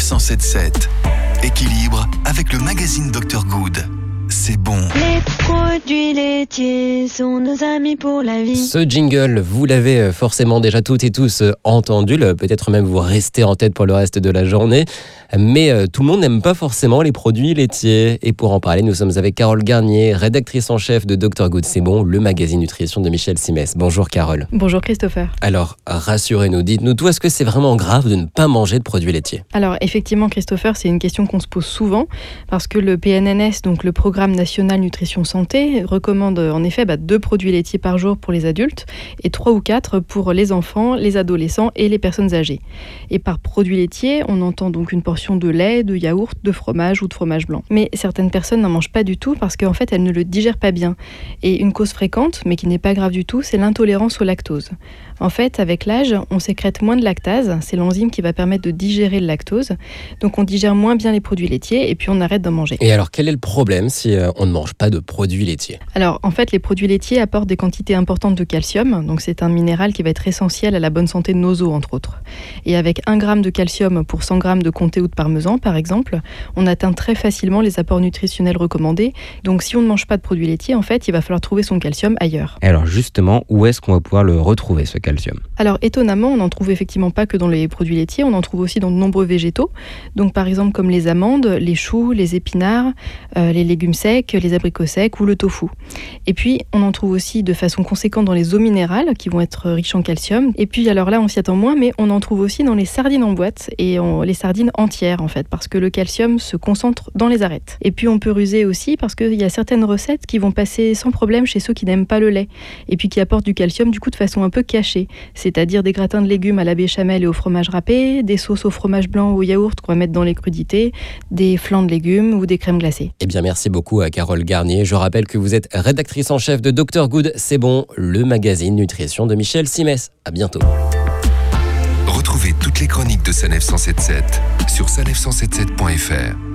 177. Équilibre avec le magazine Dr Good. C'est bon. Produits laitiers sont nos amis pour la vie. Ce jingle, vous l'avez euh, forcément déjà toutes et tous euh, entendu, le- peut-être même vous restez en tête pour le reste de la journée, mais euh, tout le monde n'aime pas forcément les produits laitiers. Et pour en parler, nous sommes avec Carole Garnier, rédactrice en chef de Dr Good C'est bon, le magazine nutrition de Michel Simès. Bonjour Carole. Bonjour Christopher. Alors, rassurez-nous, dites-nous tout, est-ce que c'est vraiment grave de ne pas manger de produits laitiers? Alors effectivement Christopher, c'est une question qu'on se pose souvent parce que le PNNS, donc le Programme national nutrition santé, recommande euh, en effet bah, deux produits laitiers par jour pour les adultes et trois ou quatre pour les enfants, les adolescents et les personnes âgées. Et par produits laitiers, on entend donc une portion de lait, de yaourt, de fromage ou de fromage blanc. Mais certaines personnes n'en mangent pas du tout parce qu'en fait elles ne le digèrent pas bien. Et une cause fréquente, mais qui n'est pas grave du tout, c'est l'intolérance au lactose. En fait, avec l'âge, on sécrète moins de lactase, c'est l'enzyme qui va permettre de digérer le lactose. Donc on digère moins bien les produits laitiers et puis on arrête d'en manger. Et alors, quel est le problème si euh, on ne mange pas de produits laitiers? Alors en fait, les produits laitiers apportent des quantités importantes de calcium, donc c'est un minéral qui va être essentiel à la bonne santé de nos os entre autres. Et avec 1 g de calcium pour 100 g de comté ou de parmesan par exemple, on atteint très facilement les apports nutritionnels recommandés. Donc si on ne mange pas de produits laitiers, en fait, il va falloir trouver son calcium ailleurs. Et alors justement, où est-ce qu'on va pouvoir le retrouver ce calcium? Alors étonnamment, on n'en trouve effectivement pas que dans les produits laitiers, on en trouve aussi dans de nombreux végétaux. Donc par exemple comme les amandes, les choux, les épinards, euh, les légumes secs, les abricots secs ou le Et puis on en trouve aussi de façon conséquente dans les eaux minérales qui vont être riches en calcium. Et puis alors là on s'y attend moins, mais on en trouve aussi dans les sardines en boîte et en- les sardines entières en fait, parce que le calcium se concentre dans les arêtes. Et puis on peut ruser aussi parce qu'il y a certaines recettes qui vont passer sans problème chez ceux qui n'aiment pas le lait et puis qui apportent du calcium du coup de façon un peu cachée c'est-à-dire des gratins de légumes à la béchamel et au fromage râpé, des sauces au fromage blanc ou au yaourt qu'on va mettre dans les crudités, des flancs de légumes ou des crèmes glacées. Eh bien, merci beaucoup à Carole Garnier. Je rappelle vous êtes rédactrice en chef de Dr Good C'est bon, le magazine nutrition de Michel Simès. À bientôt. Retrouvez toutes les chroniques de Sanef 177 sur sanef177.fr.